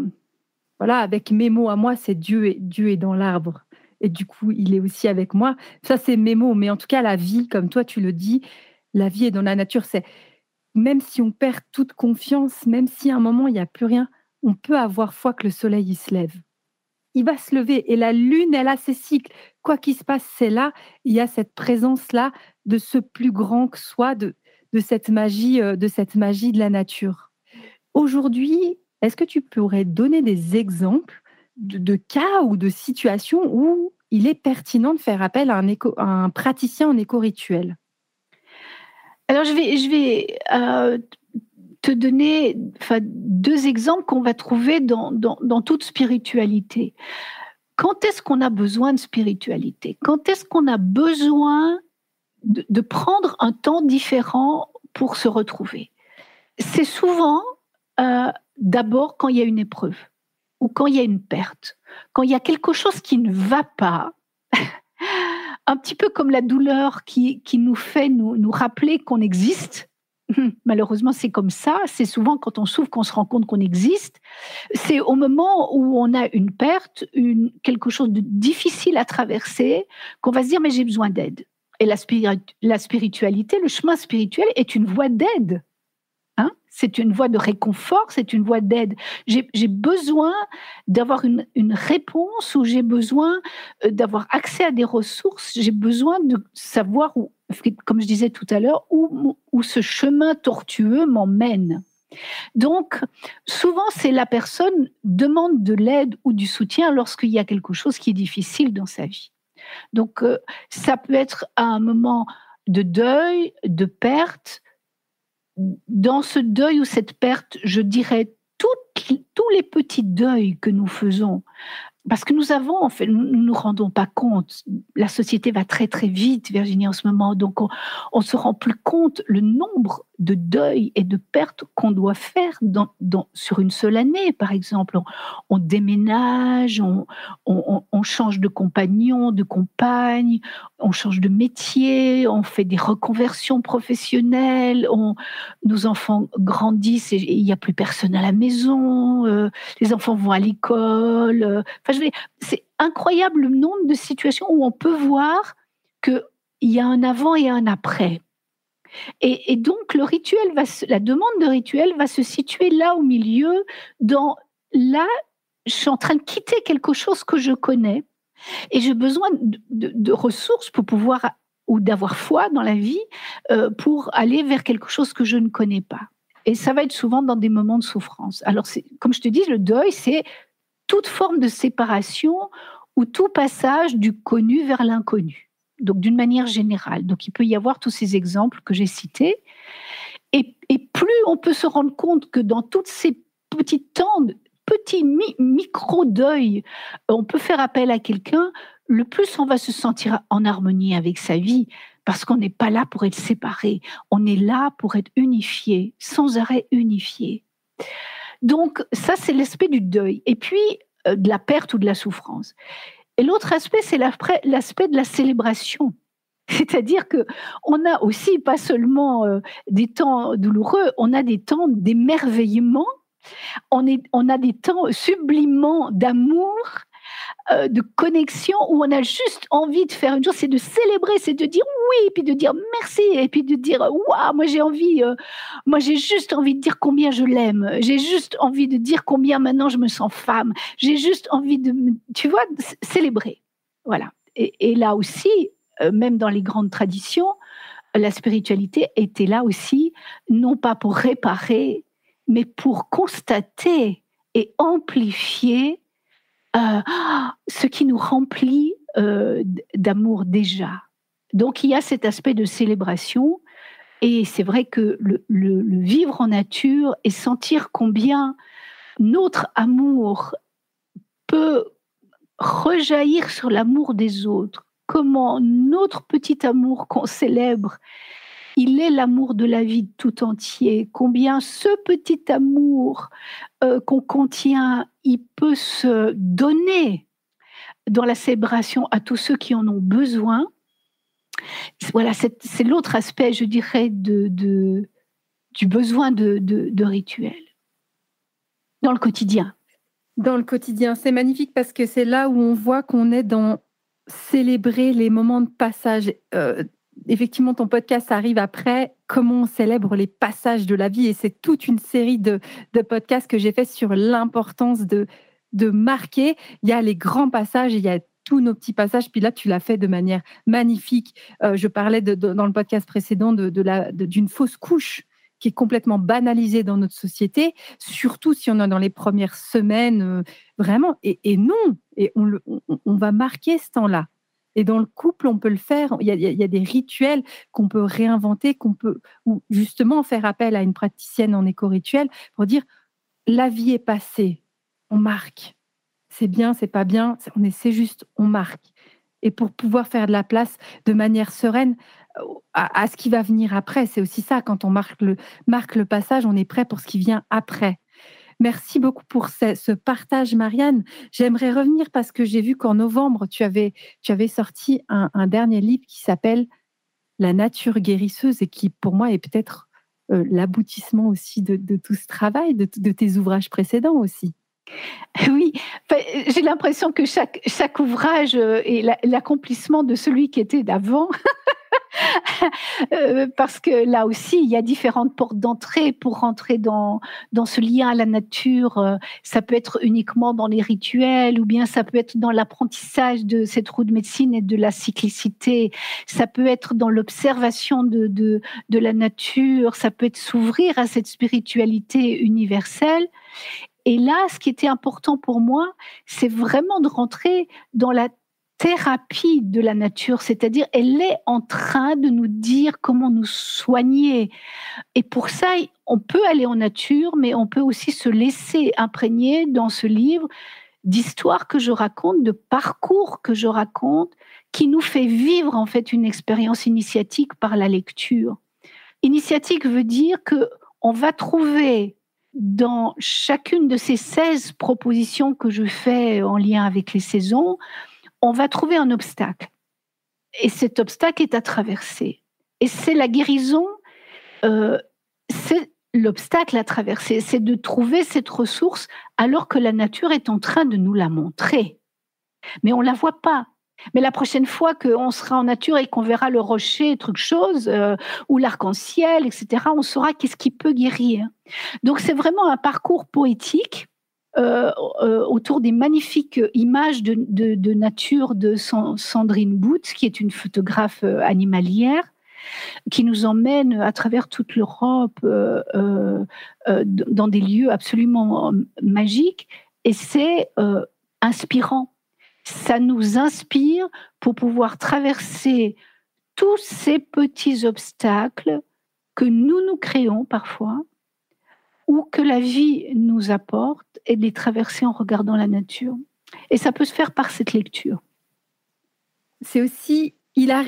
voilà, avec mes mots à moi, c'est Dieu et Dieu est dans l'arbre. Et du coup, il est aussi avec moi. Ça, c'est mes mots. Mais en tout cas, la vie, comme toi, tu le dis, la vie est dans la nature. C'est même si on perd toute confiance, même si à un moment, il n'y a plus rien, on peut avoir foi que le soleil, il se lève. Il va se lever. Et la lune, elle a ses cycles. Quoi qu'il se passe, c'est là. Il y a cette présence-là de ce plus grand que soi, de, de cette magie, euh, de cette magie de la nature. Aujourd'hui, est-ce que tu pourrais donner des exemples de, cas ou de situations où il est pertinent de faire appel à un, praticien en éco-rituel? Alors, je vais, euh, te donner deux exemples qu'on va trouver dans, toute spiritualité. Quand est-ce qu'on a besoin de spiritualité? Quand est-ce qu'on a besoin de, prendre un temps différent pour se retrouver? C'est souvent euh, d'abord quand il y a une épreuve ou quand il y a une perte, quand il y a quelque chose qui ne va pas. un petit peu comme la douleur qui, qui nous fait nous, nous rappeler qu'on existe Malheureusement, c'est comme ça. C'est souvent quand on souffre qu'on se rend compte qu'on existe. C'est au moment où on a une perte, une, quelque chose de difficile à traverser, qu'on va se dire mais j'ai besoin d'aide. Et la, la spiritualité, le chemin spirituel est une voie d'aide. C'est une voie de réconfort, c'est une voie d'aide. J'ai besoin d'avoir une, une, réponse ou j'ai besoin euh, d'avoir accès à des ressources, j'ai besoin de savoir où, comme je disais tout à l'heure, où, ce chemin tortueux m'emmène. Donc, souvent, c'est la personne demande de l'aide ou du soutien lorsqu'il y a quelque chose qui est difficile dans sa vie. Donc, euh, ça peut être à un moment de deuil, de perte. Dans ce deuil ou cette perte, je dirais tous les petits deuils que nous faisons parce que nous avons, en fait, nous ne nous rendons pas compte. La société va très très vite, Virginie, en ce moment. Donc, on ne se rend plus compte le nombre de deuils et de pertes qu'on doit faire sur une seule année, par exemple. On, déménage, on, change de compagnon, de compagne, on change de métier, on fait des reconversions professionnelles, on, nos enfants grandissent et il n'y a plus personne à la maison, euh, les enfants vont à l'école. Euh, c'est incroyable le nombre de situations où on peut voir qu'il y a un avant et un après. Et, donc, la demande de rituel va se situer là au milieu, dans là, je suis en train de quitter quelque chose que je connais et j'ai besoin de, ressources pour pouvoir ou d'avoir foi dans la vie euh, pour aller vers quelque chose que je ne connais pas. Et ça va être souvent dans des moments de souffrance. Alors, comme je te dis, le deuil, c'est toute forme de séparation ou tout passage du connu vers l'inconnu donc d'une manière générale. Donc il peut y avoir tous ces exemples que j'ai cités. Et, plus on peut se rendre compte que dans toutes ces petits temps, petits micro-deuils, on peut faire appel à quelqu'un, le plus on va se sentir en harmonie avec sa vie, parce qu'on n'est pas là pour être séparé, on est là pour être unifié, sans arrêt unifié. Donc ça, c'est l'aspect du deuil. Et puis, euh, de la perte ou de la souffrance. Et l'autre aspect, c'est l'aspect de la célébration. C'est-à-dire que on a aussi pas seulement euh, des temps douloureux, on a des temps d'émerveillement, on, on a des temps sublimants d'amour, euh, de connexion où on a juste envie de faire une chose, c'est de célébrer, c'est de dire oui, puis de dire merci, et puis de dire waouh, moi j'ai envie, euh, moi j'ai juste envie de dire combien je l'aime, j'ai juste envie de dire combien maintenant je me sens femme, j'ai juste envie de, tu vois, célébrer. Voilà. Et, là aussi, euh, même dans les grandes traditions, la spiritualité était là aussi, non pas pour réparer, mais pour constater et amplifier euh, ce qui nous remplit euh, d'amour déjà. Donc il y a cet aspect de célébration et c'est vrai que le, vivre en nature et sentir combien notre amour peut rejaillir sur l'amour des autres, comment notre petit amour qu'on célèbre il est l'amour de la vie tout entier. Combien ce petit amour euh, qu'on contient, il peut se donner dans la célébration à tous ceux qui en ont besoin. Voilà, c'est l'autre aspect, je dirais, de, du besoin de, rituel dans le quotidien. Dans le quotidien, c'est magnifique parce que c'est là où on voit qu'on est dans célébrer les moments de passage. Euh, effectivement, ton podcast arrive après comment on célèbre les passages de la vie? Et c'est toute une série de, podcasts que j'ai fait sur l'importance de, de marquer. Il y a les grands passages, il y a tous nos petits passages. Puis là, tu l'as fait de manière magnifique. Euh, je parlais dans le podcast précédent de, d'une fausse couche qui est complètement banalisée dans notre société, surtout si on est dans les premières semaines, euh, vraiment. Et, non, et on, on va marquer ce temps-là Et dans le couple, on peut le faire. Il y a, des rituels qu'on peut réinventer, qu'on peut, ou justement faire appel à une praticienne en éco-rituel pour dire la vie est passée, on marque. C'est bien, c'est pas bien, on c'est juste, on marque. Et pour pouvoir faire de la place de manière sereine euh, à, ce qui va venir après, c'est aussi ça. Quand on marque le passage, on est prêt pour ce qui vient après. Merci beaucoup pour ce, partage, Marianne. J'aimerais revenir parce que j'ai vu qu'en novembre, tu avais, sorti un, dernier livre qui s'appelle La nature guérisseuse et qui, pour moi, est peut-être euh, l'aboutissement aussi de, tout ce travail, de, tes ouvrages précédents aussi. Oui, j'ai l'impression que chaque, chaque ouvrage euh, est l'accomplissement de celui qui était d'avant. Euh, parce que là aussi, il y a différentes portes d'entrée pour rentrer dans, dans ce lien à la nature. Euh, ça peut être uniquement dans les rituels ou bien ça peut être dans l'apprentissage de cette roue de médecine et de la cyclicité. Ça peut être dans l'observation de, de, de la nature. Ça peut être s'ouvrir à cette spiritualité universelle. Et là, ce qui était important pour moi, c'est vraiment de rentrer dans la thérapie de la nature, c'est-à-dire elle est en train de nous dire comment nous soigner. Et pour ça, on peut aller en nature, mais on peut aussi se laisser imprégner dans ce livre d'histoires que je raconte, de parcours que je raconte, qui nous fait vivre en fait une expérience initiatique par la lecture. Initiatique veut dire que on va trouver dans chacune de ces 16 propositions que je fais en lien avec les saisons, on va trouver un obstacle. Et cet obstacle est à traverser. Et c'est la guérison, euh, c'est l'obstacle à traverser, c'est de trouver cette ressource alors que la nature est en train de nous la montrer. Mais on ne la voit pas. Mais la prochaine fois qu'on sera en nature et qu'on verra le rocher, truc chose, euh, ou l'arc-en-ciel, etc., on saura qu'est-ce qui peut guérir. Donc c'est vraiment un parcours poétique euh, euh, autour des magnifiques images de, nature de Sandrine Boots, qui est une photographe euh, animalière, qui nous emmène à travers toute l'Europe dans des lieux absolument magiques. Et c'est inspirant. Ça nous inspire pour pouvoir traverser tous ces petits obstacles que nous nous créons parfois ou que la vie nous apporte et de les traverser en regardant la nature. Et ça peut se faire par cette lecture. C'est aussi, il a,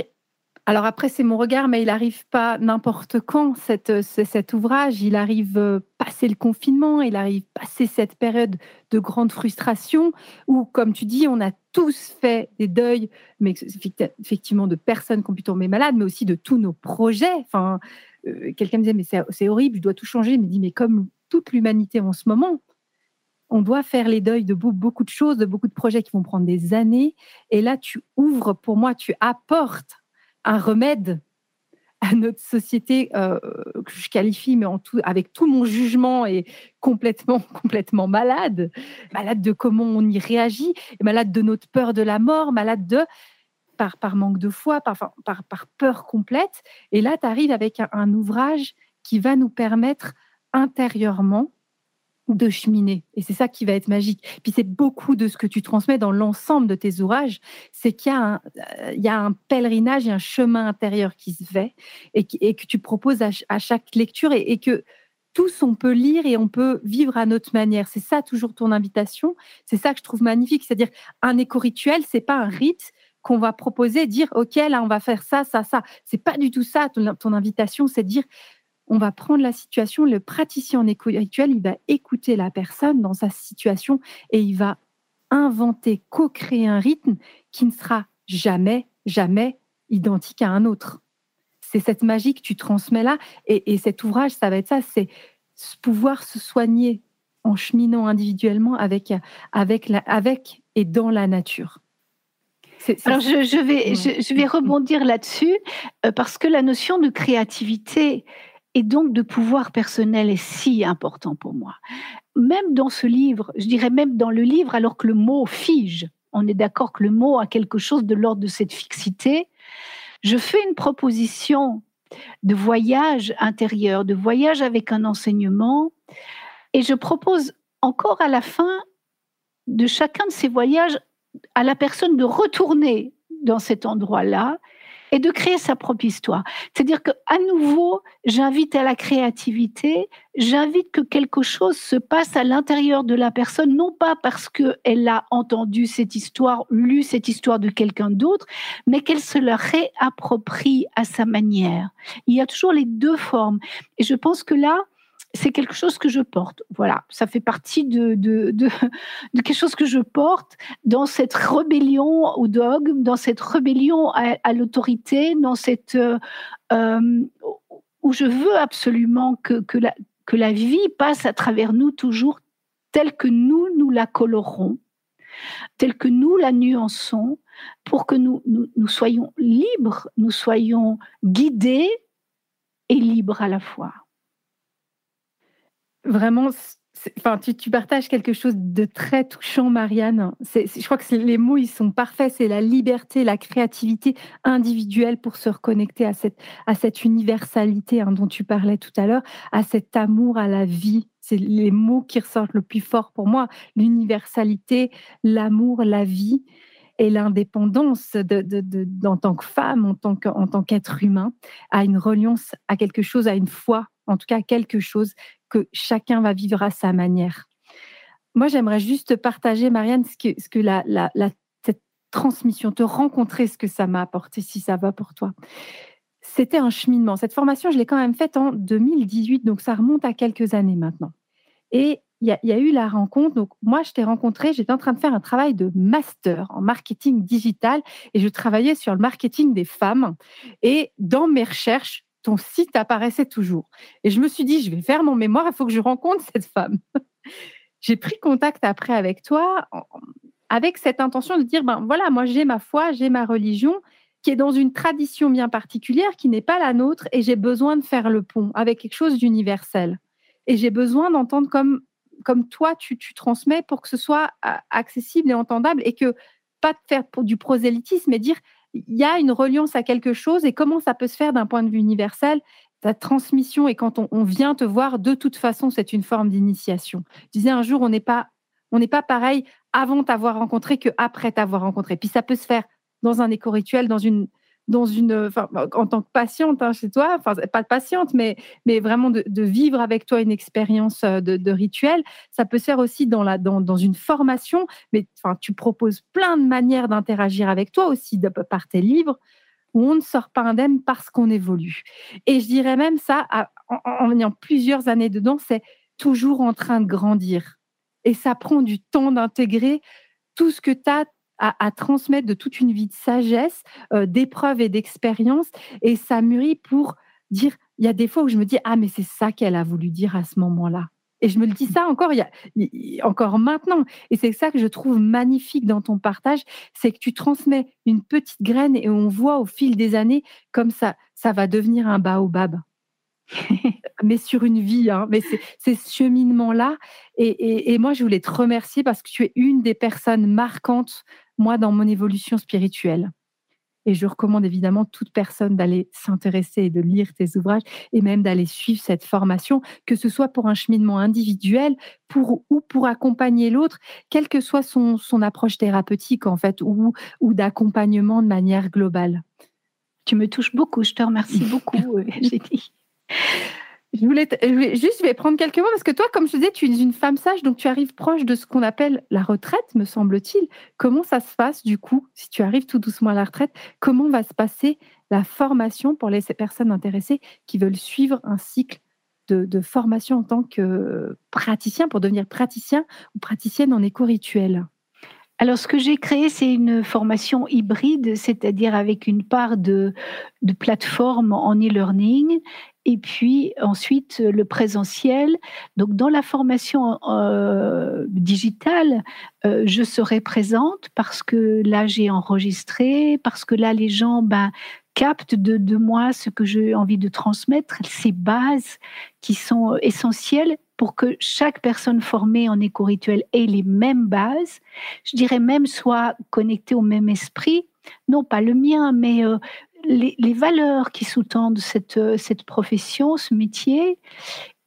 alors après c'est mon regard, mais il n'arrive pas n'importe quand cet ouvrage. Il arrive euh, passer le confinement, il arrive passer cette période de grande frustration où, comme tu dis, on a tous fait des deuils, mais effectivement de personnes qui ont pu tomber malades, mais aussi de tous nos projets. Quelqu'un me disait, mais c'est horrible, je dois tout changer. Il me dit, mais comme toute l'humanité en ce moment, on doit faire les deuils de beaucoup de choses, de beaucoup de projets qui vont prendre des années. Et là, tu ouvres, pour moi, tu apportes un remède à notre société euh, que je qualifie, mais en tout, avec tout mon jugement, et complètement, complètement malade. Malade de comment on y réagit, malade de notre peur de la mort, malade de par, par manque de foi, par, par, par peur complète. Et là, tu arrives avec un, ouvrage qui va nous permettre intérieurement de cheminer. Et c'est ça qui va être magique. Puis c'est beaucoup de ce que tu transmets dans l'ensemble de tes ouvrages, c'est qu'il y, a un, euh, y a un pèlerinage et un chemin intérieur qui se fait et, que tu proposes à, chaque lecture et, et, que tous on peut lire et on peut vivre à notre manière. C'est ça toujours ton invitation. C'est ça que je trouve magnifique. C'est-à-dire un éco-rituel, c'est pas un rite, qu'on va proposer, dire ok là on va faire ça, ça, ça. C'est pas du tout ça. Ton, invitation, c'est dire on va prendre la situation. Le praticien en éco-rituel, il va écouter la personne dans sa situation et il va inventer, co-créer un rythme qui ne sera jamais, jamais identique à un autre. C'est cette magie que tu transmets là. Et, et cet ouvrage, ça va être ça, c'est pouvoir se soigner en cheminant individuellement avec, avec, la, avec et dans la nature. Alors je, vais, je, vais rebondir là-dessus euh, parce que la notion de créativité et donc de pouvoir personnel est si important pour moi. Même dans ce livre, je dirais même dans le livre, alors que le mot fige, on est d'accord que le mot a quelque chose de l'ordre de cette fixité, je fais une proposition de voyage intérieur, de voyage avec un enseignement, et je propose encore à la fin de chacun de ces voyages à la personne de retourner dans cet endroit-là et de créer sa propre histoire. C'est-à-dire que à nouveau, j'invite à la créativité, j'invite que quelque chose se passe à l'intérieur de la personne, non pas parce qu'elle a entendu cette histoire, lu cette histoire de quelqu'un d'autre, mais qu'elle se la réapproprie à sa manière. Il y a toujours les deux formes. Et je pense que là, c'est quelque chose que je porte. Voilà, ça fait partie de, quelque chose que je porte dans cette rébellion au dogme, dans cette rébellion à, l'autorité, dans cette euh, euh, où je veux absolument que, la, vie passe à travers nous toujours telle que nous, nous la colorons, telle que nous la nuançons, pour que nous soyons libres, nous soyons guidés et libres à la fois vraiment, enfin, tu, partages quelque chose de très touchant, Marianne. je crois que les mots, ils sont parfaits. C'est la liberté, la créativité individuelle pour se reconnecter à cette, à cette universalité hein, dont tu parlais tout à l'heure, à cet amour à la vie. C'est les mots qui ressortent le plus fort pour moi. L'universalité, l'amour, la vie et l'indépendance de, en tant que femme, en tant, qu'être humain, à une reliance à quelque chose, à une foi, en tout cas quelque chose que chacun va vivre à sa manière. Moi, j'aimerais juste partager, Marianne, ce que, la, cette transmission, te rencontrer ce que ça m'a apporté, si ça va pour toi. C'était un cheminement. Cette formation, je l'ai quand même faite en 2018, donc ça remonte à quelques années maintenant. Il y, a eu la rencontre. Donc, moi, je t'ai rencontré, j'étais en train de faire un travail de master en marketing digital et je travaillais sur le marketing des femmes. Et dans mes recherches, ton site apparaissait toujours. Et je me suis dit, je vais faire mon mémoire, il faut que je rencontre cette femme. j'ai pris contact après avec toi avec cette intention de dire, ben voilà, moi j'ai ma foi, j'ai ma religion qui est dans une tradition bien particulière qui n'est pas la nôtre et j'ai besoin de faire le pont avec quelque chose d'universel. Et j'ai besoin d'entendre comme, comme toi tu, transmets pour que ce soit accessible et entendable et que pas de faire du prosélytisme, mais dire il y a une reliance à quelque chose et comment ça peut se faire d'un point de vue universel ta transmission et quand on, vient te voir, de toute façon, c'est une forme d'initiation. Je disais un jour, on n'est pas, on n'est pas pareil avant t'avoir rencontré que après t'avoir rencontré. Puis ça peut se faire dans un éco-rituel, dans une, dans une, en tant que patiente hein, chez toi, enfin pas de patiente, mais, mais vraiment de, vivre avec toi une expérience euh, de, rituel. Ça peut se faire aussi dans, la, dans, dans une formation, mais tu proposes plein de manières d'interagir avec toi aussi de, par tes livres où on ne sort pas indemne parce qu'on évolue. Et je dirais même ça, en, en ayant plusieurs années dedans, c'est toujours en train de grandir. Et ça prend du temps d'intégrer tout ce que tu as, à, transmettre de toute une vie de sagesse, euh, d'épreuves et d'expériences. Et ça mûrit pour dire, il y a des fois où je me dis, ah, mais c'est ça qu'elle a voulu dire à ce moment-là. Et je me le dis ça encore, y a, encore maintenant. Et c'est ça que je trouve magnifique dans ton partage, c'est que tu transmets une petite graine et on voit au fil des années comme ça, ça va devenir un baobab. mais sur une vie. Hein. Mais c'est ce cheminement-là. Et, et, moi, je voulais te remercier parce que tu es une des personnes marquantes, moi, dans mon évolution spirituelle. Et je recommande évidemment toute personne d'aller s'intéresser et de lire tes ouvrages et même d'aller suivre cette formation, que ce soit pour un cheminement individuel pour, ou pour accompagner l'autre, quelle que soit son, son approche thérapeutique en fait, ou, ou d'accompagnement de manière globale. Tu me touches beaucoup, je te remercie beaucoup, Jenny. Je voulais, juste, prendre quelques mots parce que toi, comme je disais, tu es une femme sage, donc tu arrives proche de ce qu'on appelle la retraite, me semble-t-il. Comment ça se passe du coup, si tu arrives tout doucement à la retraite Comment va se passer la formation pour les personnes intéressées qui veulent suivre un cycle de, formation en tant que praticien pour devenir praticien ou praticienne en éco-rituel? Alors, ce que j'ai créé, c'est une formation hybride, c'est-à-dire avec une part de, plateforme en e-learning et puis ensuite le présentiel. Donc, dans la formation euh, digitale, euh, je serai présente parce que là, j'ai enregistré, parce que là, les gens ben, captent de moi ce que j'ai envie de transmettre, ces bases qui sont essentielles pour que chaque personne formée en éco-rituel ait les mêmes bases, je dirais même soit connectée au même esprit, non pas le mien, mais euh, les, valeurs qui sous-tendent cette, cette profession, ce métier,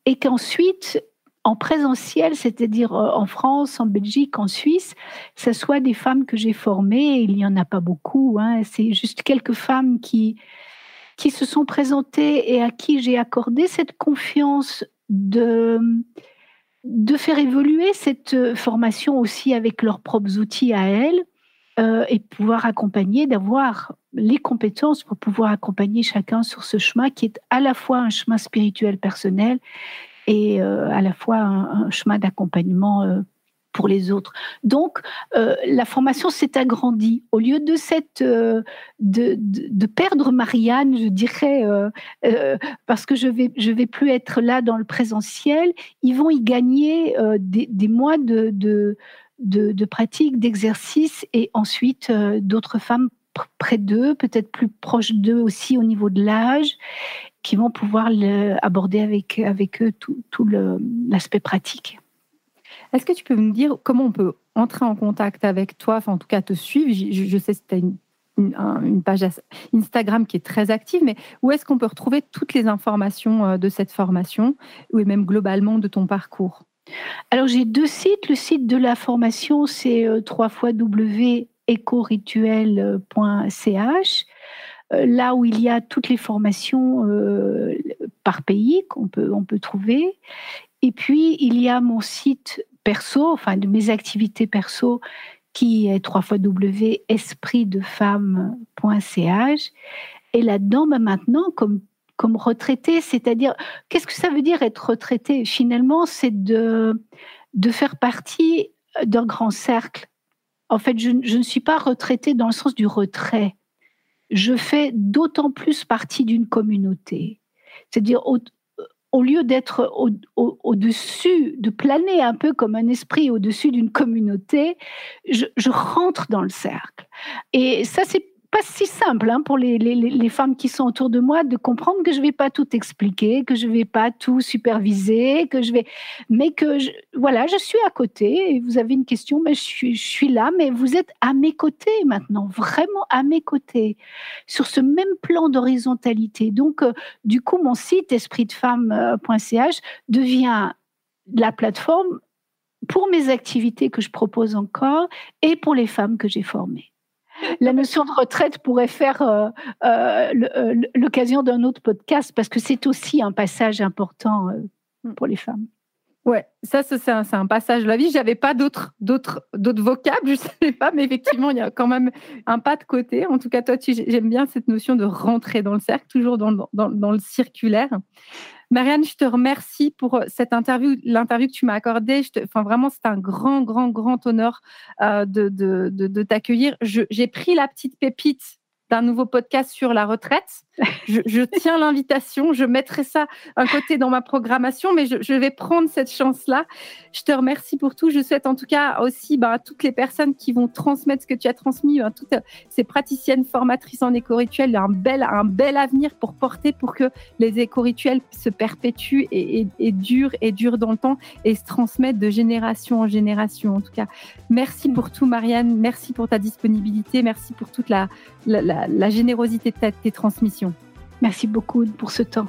et qu'ensuite, en présentiel, c'est-à-dire euh, en France, en Belgique, en Suisse, ce soit des femmes que j'ai formées. Il n'y en a pas beaucoup. Hein, c'est juste quelques femmes qui, qui se sont présentées et à qui j'ai accordé cette confiance de, de faire évoluer cette euh, formation aussi avec leurs propres outils à elles euh, et pouvoir accompagner, d'avoir les compétences pour pouvoir accompagner chacun sur ce chemin qui est à la fois un chemin spirituel personnel et euh, à la fois un, chemin d'accompagnement pour les autres. Donc, la formation s'est agrandie. Au lieu de, de, perdre Marianne, je dirais, parce que je vais, vais plus être là dans le présentiel, ils vont y gagner des, mois de, de de, de pratiques, d'exercices, et ensuite euh, d'autres femmes près d'eux, peut-être plus proches d'eux aussi au niveau de l'âge, qui vont pouvoir aborder avec eux tout, l'aspect pratique. Est-ce que tu peux me dire comment on peut entrer en contact avec toi, enfin en tout cas te suivre? Je, sais que tu as une, une, page Instagram qui est très active, mais où est-ce qu'on peut retrouver toutes les informations euh, de cette formation, ou même globalement de ton parcours? Alors j'ai deux sites. Le site de la formation, c'est euh, www.ecorituel.ch, euh, là où il y a toutes les formations par pays qu'on peut, on peut trouver. Et puis il y a mon site perso, enfin de mes activités perso, qui est www.espritdefemme.ch. Et là-dedans, bah, maintenant, comme comme retraité, c'est-à-dire qu'est-ce que ça veut dire être retraité? Finalement, c'est de, de faire partie d'un grand cercle. En fait, je, ne suis pas retraité dans le sens du retrait. Je fais d'autant plus partie d'une communauté. C'est-à-dire, au, lieu d'être au-dessus, de planer un peu comme un esprit au-dessus d'une communauté, je, je, rentre dans le cercle. Et ça, c'est pas si simple hein, pour les, femmes qui sont autour de moi de comprendre que je vais pas tout expliquer, que je vais pas tout superviser, que je vais, mais que je, voilà, je suis à côté. Vous avez une question, mais je suis, là, mais vous êtes à mes côtés maintenant, vraiment à mes côtés, sur ce même plan d'horizontalité. Donc, euh, du coup, mon site espritdefemme.ch devient la plateforme pour mes activités que je propose encore et pour les femmes que j'ai formées la notion de retraite pourrait faire euh, euh, euh, l'occasion d'un autre podcast parce que c'est aussi un passage important mm. pour les femmes. Ouais, ça, c'est un, passage de la vie. J'avais pas d'autres, d'autres, d'autres vocables, je savais pas, mais effectivement, il y a quand même un pas de côté. En tout cas, toi, j'aime bien cette notion de rentrer dans le cercle, toujours dans, dans, dans le circulaire. Marianne, je te remercie pour euh, cette interview, l'interview que tu m'as accordée. enfin, vraiment, c'est un grand, grand, grand honneur euh, de, de, de t'accueillir. J'ai pris la petite pépite d'un nouveau podcast sur la retraite. Je, tiens l'invitation, je mettrai ça un côté dans ma programmation, mais je, vais prendre cette chance-là. Je te remercie pour tout. Je souhaite en tout cas aussi bah, à toutes les personnes qui vont transmettre ce que tu as transmis, bah, toutes ces praticiennes formatrices en éco-rituel, un bel, un bel avenir pour porter, pour que les éco-rituels se perpétuent et, et, durent et durent dans le temps et se transmettent de génération en génération. En tout cas, merci pour tout, Marianne. Merci pour ta disponibilité. Merci pour toute la, la, générosité de tes transmissions. Merci beaucoup pour ce temps.